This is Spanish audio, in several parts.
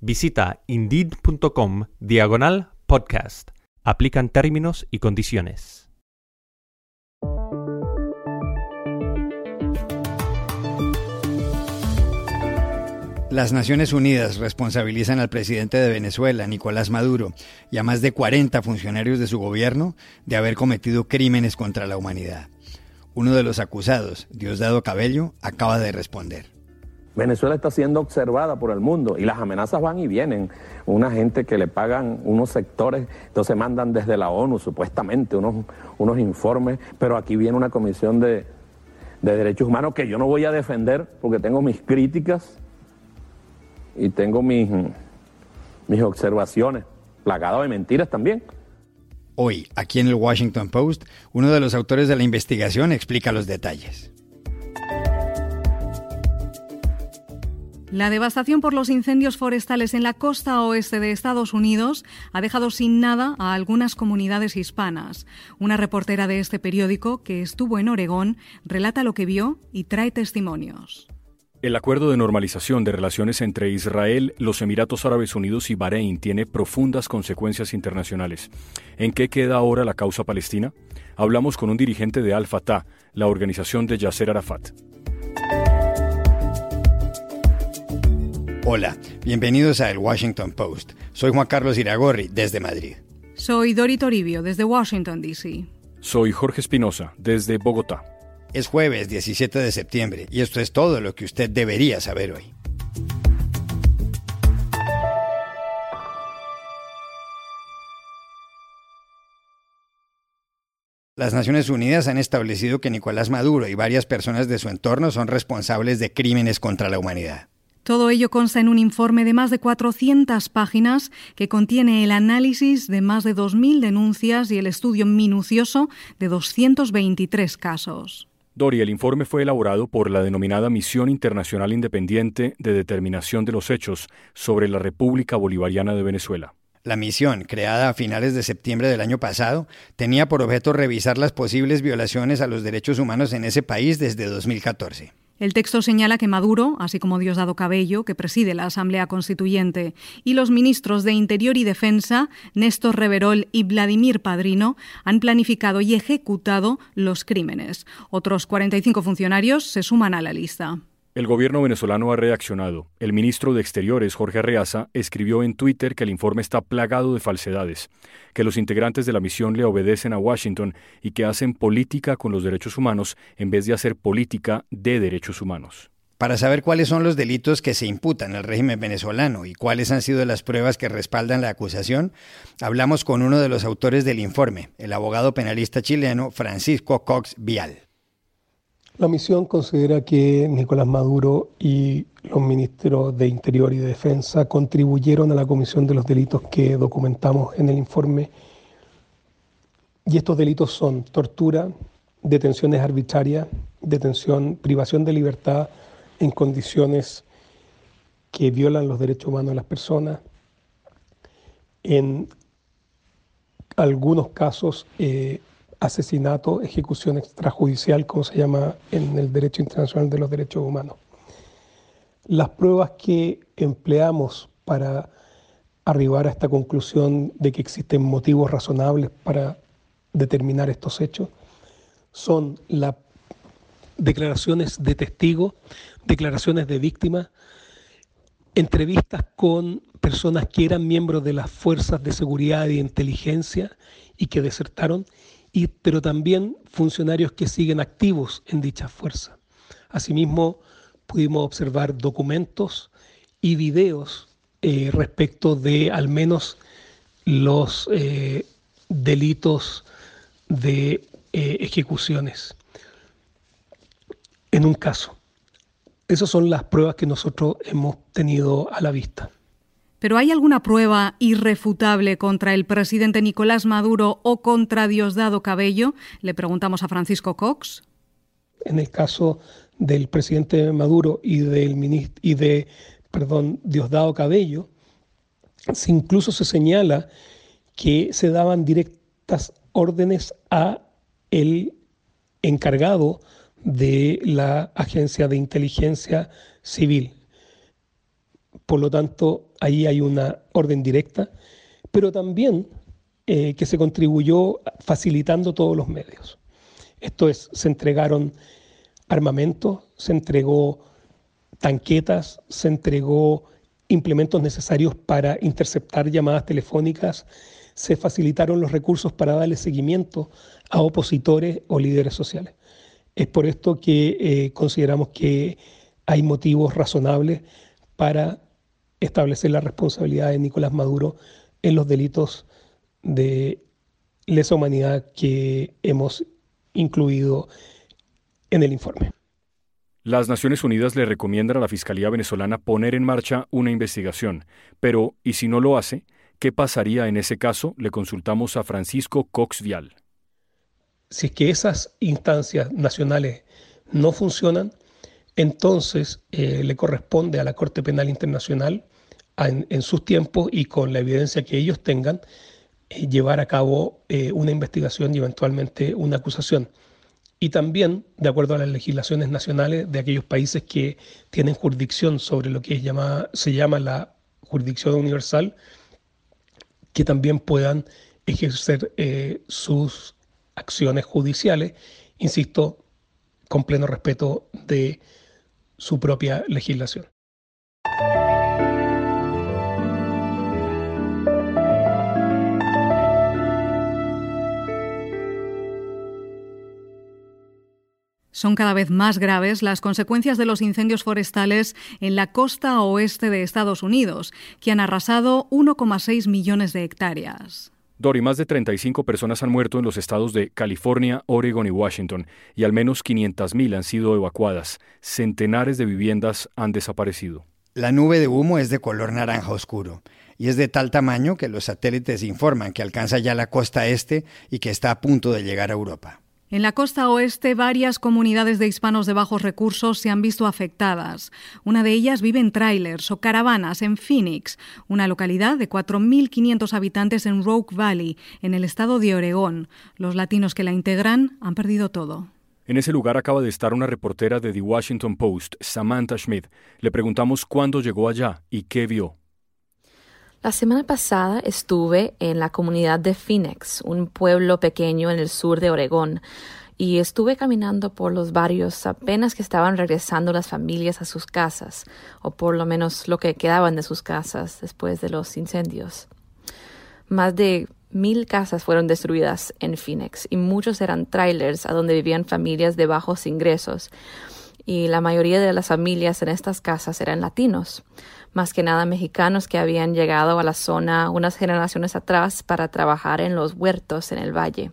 Visita indeed.com diagonal podcast. Aplican términos y condiciones. Las Naciones Unidas responsabilizan al presidente de Venezuela, Nicolás Maduro, y a más de 40 funcionarios de su gobierno de haber cometido crímenes contra la humanidad. Uno de los acusados, Diosdado Cabello, acaba de responder. Venezuela está siendo observada por el mundo y las amenazas van y vienen. Una gente que le pagan unos sectores, entonces mandan desde la ONU supuestamente unos, unos informes, pero aquí viene una comisión de, de derechos humanos que yo no voy a defender porque tengo mis críticas y tengo mis, mis observaciones, plagado de mentiras también. Hoy, aquí en el Washington Post, uno de los autores de la investigación explica los detalles. La devastación por los incendios forestales en la costa oeste de Estados Unidos ha dejado sin nada a algunas comunidades hispanas. Una reportera de este periódico, que estuvo en Oregón, relata lo que vio y trae testimonios. El acuerdo de normalización de relaciones entre Israel, los Emiratos Árabes Unidos y Bahrein tiene profundas consecuencias internacionales. ¿En qué queda ahora la causa palestina? Hablamos con un dirigente de Al-Fatah, la organización de Yasser Arafat. Hola, bienvenidos a El Washington Post. Soy Juan Carlos Iragorri, desde Madrid. Soy Dori Toribio, desde Washington, D.C. Soy Jorge Espinosa, desde Bogotá. Es jueves 17 de septiembre y esto es todo lo que usted debería saber hoy. Las Naciones Unidas han establecido que Nicolás Maduro y varias personas de su entorno son responsables de crímenes contra la humanidad. Todo ello consta en un informe de más de 400 páginas que contiene el análisis de más de 2.000 denuncias y el estudio minucioso de 223 casos. Dori, el informe fue elaborado por la denominada Misión Internacional Independiente de Determinación de los Hechos sobre la República Bolivariana de Venezuela. La misión, creada a finales de septiembre del año pasado, tenía por objeto revisar las posibles violaciones a los derechos humanos en ese país desde 2014. El texto señala que Maduro, así como Diosdado Cabello, que preside la Asamblea Constituyente, y los ministros de Interior y Defensa, Néstor Reverol y Vladimir Padrino, han planificado y ejecutado los crímenes. Otros 45 funcionarios se suman a la lista. El gobierno venezolano ha reaccionado. El ministro de Exteriores, Jorge Arreaza, escribió en Twitter que el informe está plagado de falsedades, que los integrantes de la misión le obedecen a Washington y que hacen política con los derechos humanos en vez de hacer política de derechos humanos. Para saber cuáles son los delitos que se imputan al régimen venezolano y cuáles han sido las pruebas que respaldan la acusación, hablamos con uno de los autores del informe, el abogado penalista chileno Francisco Cox Vial. La misión considera que Nicolás Maduro y los ministros de Interior y de Defensa contribuyeron a la comisión de los delitos que documentamos en el informe. Y estos delitos son tortura, detenciones arbitrarias, detención, privación de libertad en condiciones que violan los derechos humanos de las personas. En algunos casos, eh, asesinato, ejecución extrajudicial, como se llama en el derecho internacional de los derechos humanos. Las pruebas que empleamos para arribar a esta conclusión de que existen motivos razonables para determinar estos hechos son las declaraciones de testigos, declaraciones de víctimas, entrevistas con personas que eran miembros de las fuerzas de seguridad y inteligencia y que desertaron pero también funcionarios que siguen activos en dicha fuerza. Asimismo, pudimos observar documentos y videos eh, respecto de al menos los eh, delitos de eh, ejecuciones. En un caso. Esas son las pruebas que nosotros hemos tenido a la vista. ¿Pero hay alguna prueba irrefutable contra el presidente Nicolás Maduro o contra Diosdado Cabello? Le preguntamos a Francisco Cox. En el caso del presidente Maduro y del ministro, y de perdón, Diosdado Cabello, incluso se señala que se daban directas órdenes a el encargado de la Agencia de Inteligencia Civil. Por lo tanto, ahí hay una orden directa, pero también eh, que se contribuyó facilitando todos los medios. Esto es, se entregaron armamento, se entregó tanquetas, se entregó implementos necesarios para interceptar llamadas telefónicas, se facilitaron los recursos para darle seguimiento a opositores o líderes sociales. Es por esto que eh, consideramos que hay motivos razonables para establecer la responsabilidad de Nicolás Maduro en los delitos de lesa humanidad que hemos incluido en el informe. Las Naciones Unidas le recomiendan a la Fiscalía venezolana poner en marcha una investigación, pero ¿y si no lo hace? ¿Qué pasaría en ese caso? Le consultamos a Francisco Cox Vial. Si es que esas instancias nacionales no funcionan, entonces eh, le corresponde a la Corte Penal Internacional en, sus tiempos y con la evidencia que ellos tengan, eh, llevar a cabo eh, una investigación y eventualmente una acusación. Y también de acuerdo a las legislaciones nacionales de aquellos países que tienen jurisdicción sobre lo que es llamada, se llama la jurisdicción universal, que también puedan ejercer sus acciones judiciales, insisto, con pleno respeto de su propia legislación. Son cada vez más graves las consecuencias de los incendios forestales en la costa oeste de Estados Unidos, que han arrasado 1,6 millones de hectáreas. Dori, más de 35 personas han muerto en los estados de California, Oregon y Washington, y al menos 500.000 han sido evacuadas. Centenares de viviendas han desaparecido. La nube de humo es de color naranja oscuro y es de tal tamaño que los satélites informan que alcanza ya la costa este y que está a punto de llegar a Europa. En la costa oeste, varias comunidades de hispanos de bajos recursos se han visto afectadas. Una de ellas vive en trailers o caravanas en Phoenix, una localidad de 4.500 habitantes en Rogue Valley, en el estado de Oregón. Los latinos que la integran han perdido todo. En ese lugar acaba de estar una reportera de The Washington Post, Samantha Schmidt. Le preguntamos cuándo llegó allá y qué vio. La semana pasada estuve en la comunidad de Phoenix, un pueblo pequeño en el sur de Oregón, y estuve caminando por los barrios apenas que estaban regresando las familias a sus casas, o por lo menos lo que quedaban de sus casas después de los incendios. Más de mil casas fueron destruidas en Phoenix y muchos eran trailers a donde vivían familias de bajos ingresos y la mayoría de las familias en estas casas eran latinos más que nada mexicanos que habían llegado a la zona unas generaciones atrás para trabajar en los huertos en el valle.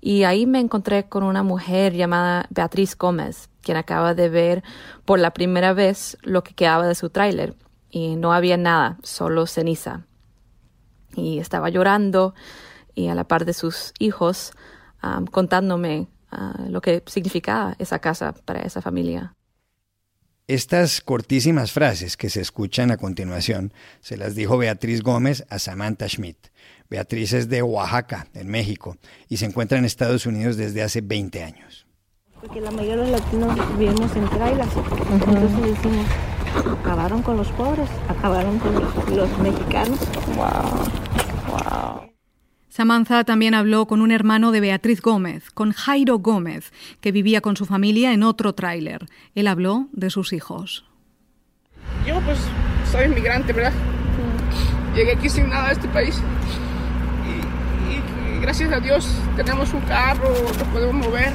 Y ahí me encontré con una mujer llamada Beatriz Gómez, quien acaba de ver por la primera vez lo que quedaba de su tráiler. Y no había nada, solo ceniza. Y estaba llorando y a la par de sus hijos contándome ah, lo que significaba esa casa para esa familia. Estas cortísimas frases que se escuchan a continuación se las dijo Beatriz Gómez a Samantha Schmidt. Beatriz es de Oaxaca, en México, y se encuentra en Estados Unidos desde hace 20 años. Porque la mayoría de los latinos vivimos en trailers, entonces decimos, acabaron con los pobres, acabaron con los, los mexicanos. Wow, wow. Samantha también habló con un hermano de Beatriz Gómez, con Jairo Gómez, que vivía con su familia en otro tráiler. Él habló de sus hijos. Yo pues soy inmigrante, ¿verdad? Llegué aquí sin nada a este país. Y, gracias a Dios tenemos un carro, nos podemos mover.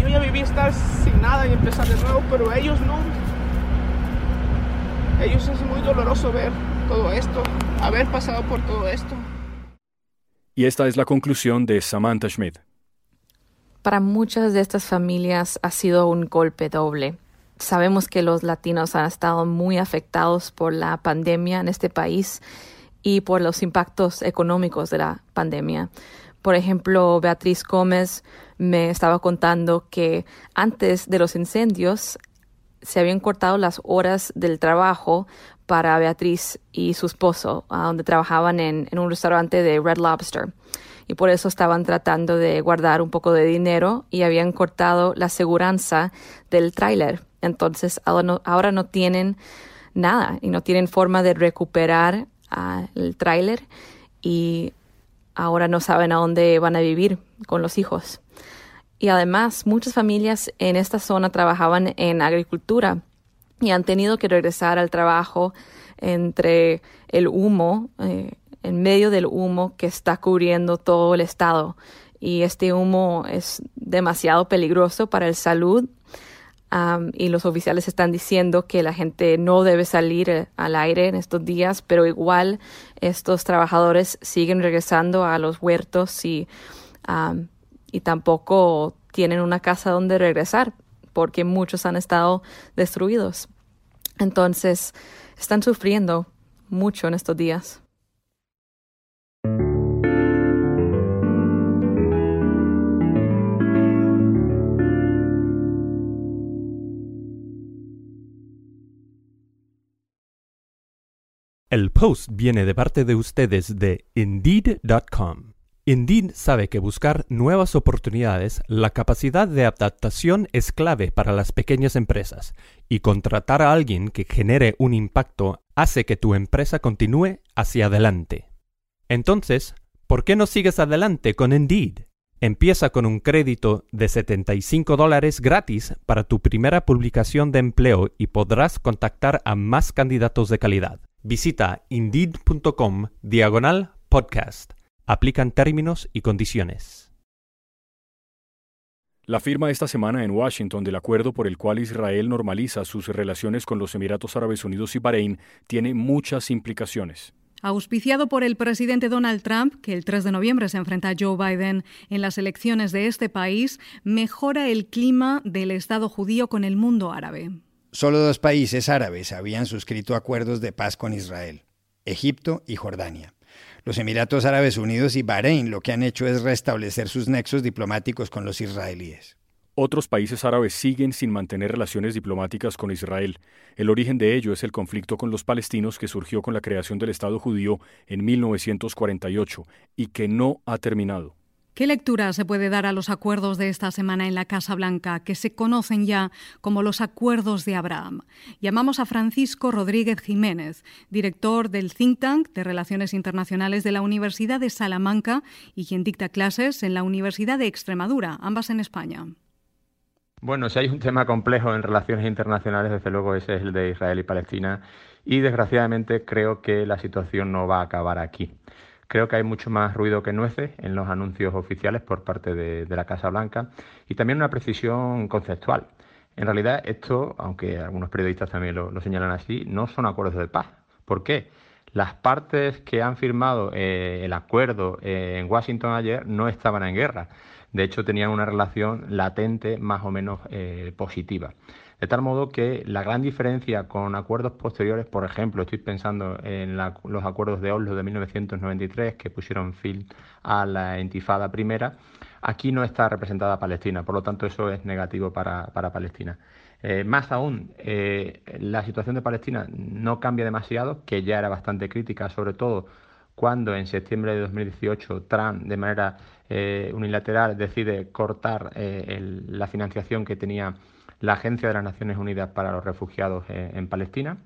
Yo ya viví estar sin nada y empezar de nuevo, pero ellos no. Ellos es muy doloroso ver todo esto, haber pasado por todo esto. Y esta es la conclusión de Samantha Schmidt. Para muchas de estas familias ha sido un golpe doble. sabemos que los latinos han estado muy afectados por la pandemia en este país y por los impactos económicos de la pandemia. Por ejemplo, Beatriz Gómez me estaba contando que antes de los incendios se habían cortado las horas del trabajo para Beatriz y su esposo, donde trabajaban en, un restaurante de Red Lobster. Y por eso estaban tratando de guardar un poco de dinero y habían cortado la seguridad del tráiler. Entonces ahora no, tienen nada y no tienen forma de recuperar ah, el tráiler y ahora no saben a dónde van a vivir con los hijos. Y además, muchas familias en esta zona trabajaban en agricultura y han tenido que regresar al trabajo entre el humo, eh, en medio del humo que está cubriendo todo el estado. Y este humo es demasiado peligroso para la salud. y los oficiales están diciendo que la gente no debe salir eh, al aire en estos días, pero igual estos trabajadores siguen regresando a los huertos y y tampoco tienen una casa donde regresar porque muchos han estado destruidos. Entonces, están sufriendo mucho en estos días. El post viene de parte de ustedes de Indeed.com. Indeed sabe que buscar nuevas oportunidades, la capacidad de adaptación es clave para las pequeñas empresas, y contratar a alguien que genere un impacto hace que tu empresa continúe hacia adelante. Entonces, ¿por qué no sigues adelante con Indeed? Empieza con un crédito de 75 dólares gratis para tu primera publicación de empleo y podrás contactar a más candidatos de calidad. Visita indeed.com diagonal podcast. Aplican términos y condiciones. La firma esta semana en Washington del acuerdo por el cual Israel normaliza sus relaciones con los Emiratos Árabes Unidos y Bahrein tiene muchas implicaciones. Auspiciado por el presidente Donald Trump, que el 3 de noviembre se enfrenta a Joe Biden en las elecciones de este país, mejora el clima del Estado judío con el mundo árabe. Solo dos países árabes habían suscrito acuerdos de paz con Israel, Egipto y Jordania. Los Emiratos Árabes Unidos y Bahrein lo que han hecho es restablecer sus nexos diplomáticos con los israelíes. Otros países árabes siguen sin mantener relaciones diplomáticas con Israel. El origen de ello es el conflicto con los palestinos que surgió con la creación del Estado judío en 1948 y que no ha terminado. ¿Qué lectura se puede dar a los acuerdos de esta semana en la Casa Blanca, que se conocen ya como los acuerdos de Abraham? Llamamos a Francisco Rodríguez Jiménez, director del think tank de Relaciones Internacionales de la Universidad de Salamanca y quien dicta clases en la Universidad de Extremadura, ambas en España. Bueno, si hay un tema complejo en relaciones internacionales, desde luego ese es el de Israel y Palestina, y desgraciadamente creo que la situación no va a acabar aquí. Creo que hay mucho más ruido que nueces en los anuncios oficiales por parte de, la Casa Blanca y también una precisión conceptual. En realidad, esto, aunque algunos periodistas también lo, señalan así, no son acuerdos de paz. ¿Por qué? Las partes que han firmado eh, el acuerdo eh, en Washington ayer no estaban en guerra. De hecho, tenían una relación latente más o menos eh, positiva. De tal modo que la gran diferencia con acuerdos posteriores, por ejemplo, estoy pensando en los acuerdos de Oslo de 1993 que pusieron fin a la intifada primera, aquí no está representada Palestina, por lo tanto eso es negativo para, Palestina. Eh, más aún, eh, la situación de Palestina no cambia demasiado, que ya era bastante crítica, sobre todo cuando en septiembre de 2018 Trump de manera eh, unilateral decide cortar la financiación que tenía la Agencia de las Naciones Unidas para los Refugiados en, Palestina.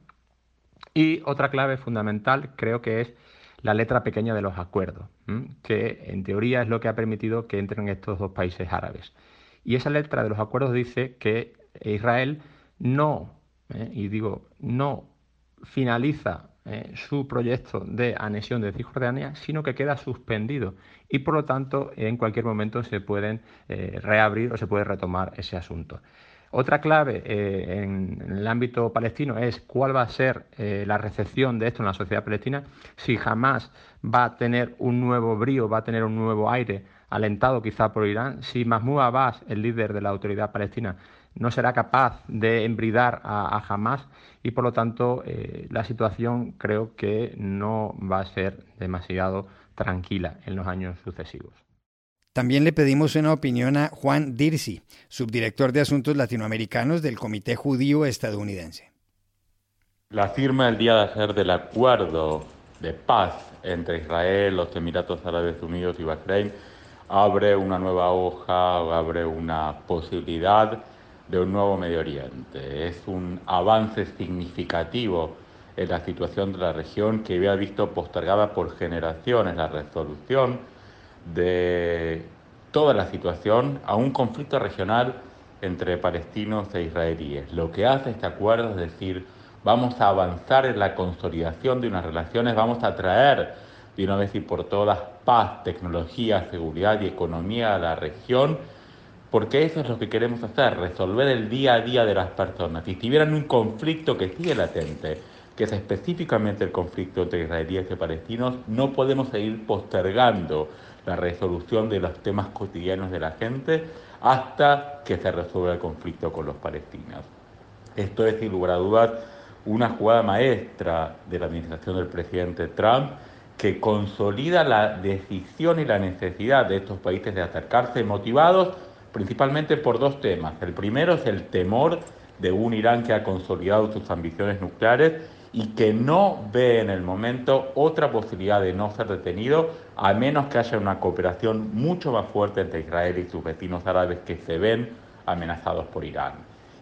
Y otra clave fundamental creo que es la letra pequeña de los acuerdos, que en teoría es lo que ha permitido que entren estos dos países árabes. Y esa letra de los acuerdos dice que Israel no, ¿eh? y digo, no finaliza eh, su proyecto de anexión de Cisjordania, sino que queda suspendido y por lo tanto en cualquier momento se pueden eh, reabrir o se puede retomar ese asunto. Otra clave eh, en, el ámbito palestino es cuál va a ser eh, la recepción de esto en la sociedad palestina, si jamás va a tener un nuevo brío, va a tener un nuevo aire, alentado quizá por Irán, si Mahmoud Abbas, el líder de la autoridad palestina, no será capaz de embridar a, Hamas y por lo tanto eh, la situación creo que no va a ser demasiado tranquila en los años sucesivos. También le pedimos una opinión a Juan Dirsi, subdirector de Asuntos Latinoamericanos del Comité Judío Estadounidense. La firma el día de ayer del acuerdo de paz entre Israel, los Emiratos Árabes Unidos y Bahrein abre una nueva hoja, abre una posibilidad de un nuevo Medio Oriente. Es un avance significativo en la situación de la región que había visto postergada por generaciones la resolución de toda la situación a un conflicto regional entre palestinos e israelíes. Lo que hace este acuerdo es decir, vamos a avanzar en la consolidación de unas relaciones, vamos a traer de una vez y por todas paz, tecnología, seguridad y economía a la región, porque eso es lo que queremos hacer, resolver el día a día de las personas. Si tuvieran un conflicto que sigue latente, que es específicamente el conflicto entre israelíes y palestinos, no podemos seguir postergando la resolución de los temas cotidianos de la gente hasta que se resuelva el conflicto con los palestinos. Esto es, sin lugar a dudas, una jugada maestra de la administración del presidente Trump que consolida la decisión y la necesidad de estos países de acercarse motivados principalmente por dos temas. El primero es el temor de un Irán que ha consolidado sus ambiciones nucleares y que no ve en el momento otra posibilidad de no ser detenido, a menos que haya una cooperación mucho más fuerte entre Israel y sus vecinos árabes que se ven amenazados por Irán.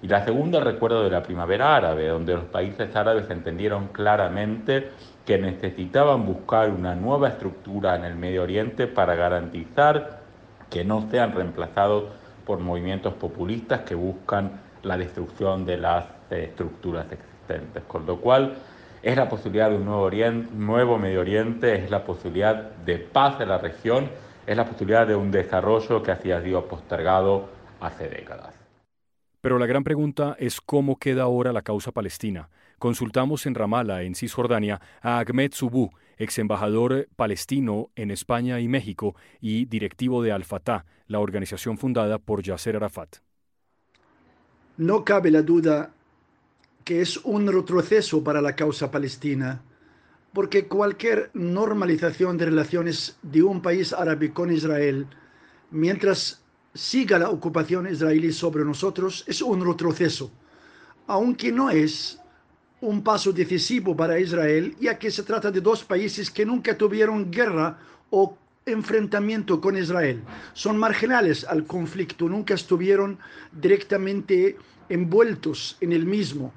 Y la segunda, recuerdo de la primavera árabe, donde los países árabes entendieron claramente que necesitaban buscar una nueva estructura en el Medio Oriente para garantizar que no sean reemplazados por movimientos populistas que buscan la destrucción de las eh, estructuras. Con lo cual, es la posibilidad de un nuevo, nuevo Medio Oriente, es la posibilidad de paz en la región, es la posibilidad de un desarrollo que ha sido postergado hace décadas. Pero la gran pregunta es cómo queda ahora la causa palestina. Consultamos en Ramallah, en Cisjordania, a Ahmed Subu, ex embajador palestino en España y México y directivo de Al-Fatah, la organización fundada por Yasser Arafat. No cabe la duda que es un retroceso para la causa palestina, porque cualquier normalización de relaciones de un país árabe con Israel, mientras siga la ocupación israelí sobre nosotros, es un retroceso, aunque no es un paso decisivo para Israel, ya que se trata de dos países que nunca tuvieron guerra o enfrentamiento con Israel. Son marginales al conflicto, nunca estuvieron directamente envueltos en el mismo.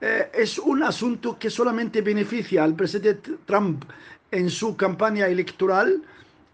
Eh, es un asunto que solamente beneficia al presidente Trump en su campaña electoral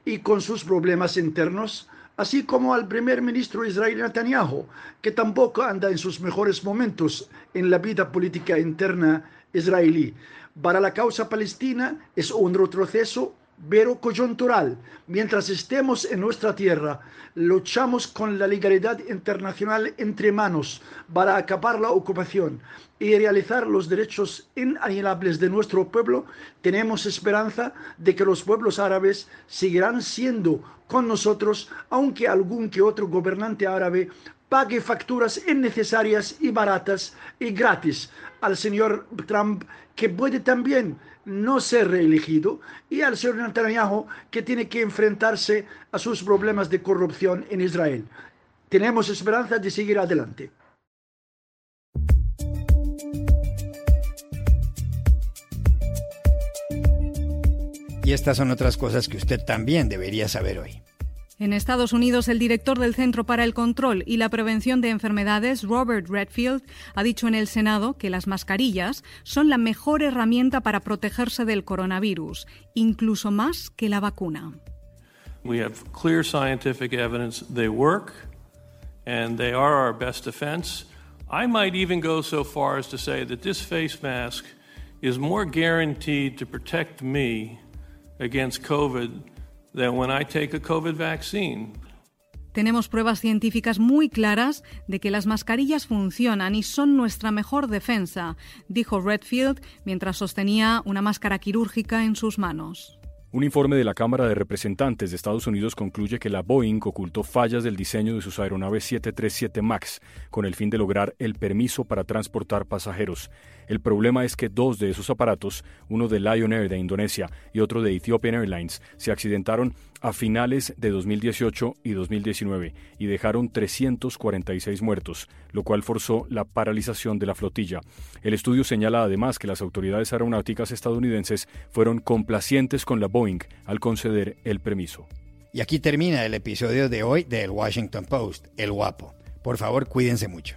y con sus problemas internos, así como al primer ministro israelí Netanyahu, que tampoco anda en sus mejores momentos en la vida política interna israelí. Para la causa palestina es un retroceso pero coyuntural. Mientras estemos en nuestra tierra, luchamos con la legalidad internacional entre manos para acabar la ocupación y realizar los derechos inalienables de nuestro pueblo, tenemos esperanza de que los pueblos árabes seguirán siendo con nosotros, aunque algún que otro gobernante árabe pague facturas innecesarias y baratas y gratis al señor Trump, que puede también no ser reelegido, y al señor Netanyahu, que tiene que enfrentarse a sus problemas de corrupción en Israel. Tenemos esperanza de seguir adelante. Y estas son otras cosas que usted también debería saber hoy. En Estados Unidos, el director del Centro para el Control y la Prevención de Enfermedades, Robert Redfield, ha dicho en el Senado que las mascarillas son la mejor herramienta para protegerse del coronavirus, incluso más que la vacuna. We have clear scientific evidence they work and they are our best defense. I might even go so far as to say that this face mask is more guaranteed to protect me against COVID when I take a COVID vaccine. Tenemos pruebas científicas muy claras de que las mascarillas funcionan y son nuestra mejor defensa, dijo Redfield mientras sostenía una máscara quirúrgica en sus manos. Un informe de la Cámara de Representantes de Estados Unidos concluye que la Boeing ocultó fallas del diseño de sus aeronaves 737 MAX con el fin de lograr el permiso para transportar pasajeros. El problema es que dos de esos aparatos, uno de Lion Air de Indonesia y otro de Ethiopian Airlines, se accidentaron a finales de 2018 y 2019 y dejaron 346 muertos, lo cual forzó la paralización de la flotilla. El estudio señala además que las autoridades aeronáuticas estadounidenses fueron complacientes con la Boeing al conceder el permiso. Y aquí termina el episodio de hoy del Washington Post, El Guapo. Por favor, cuídense mucho.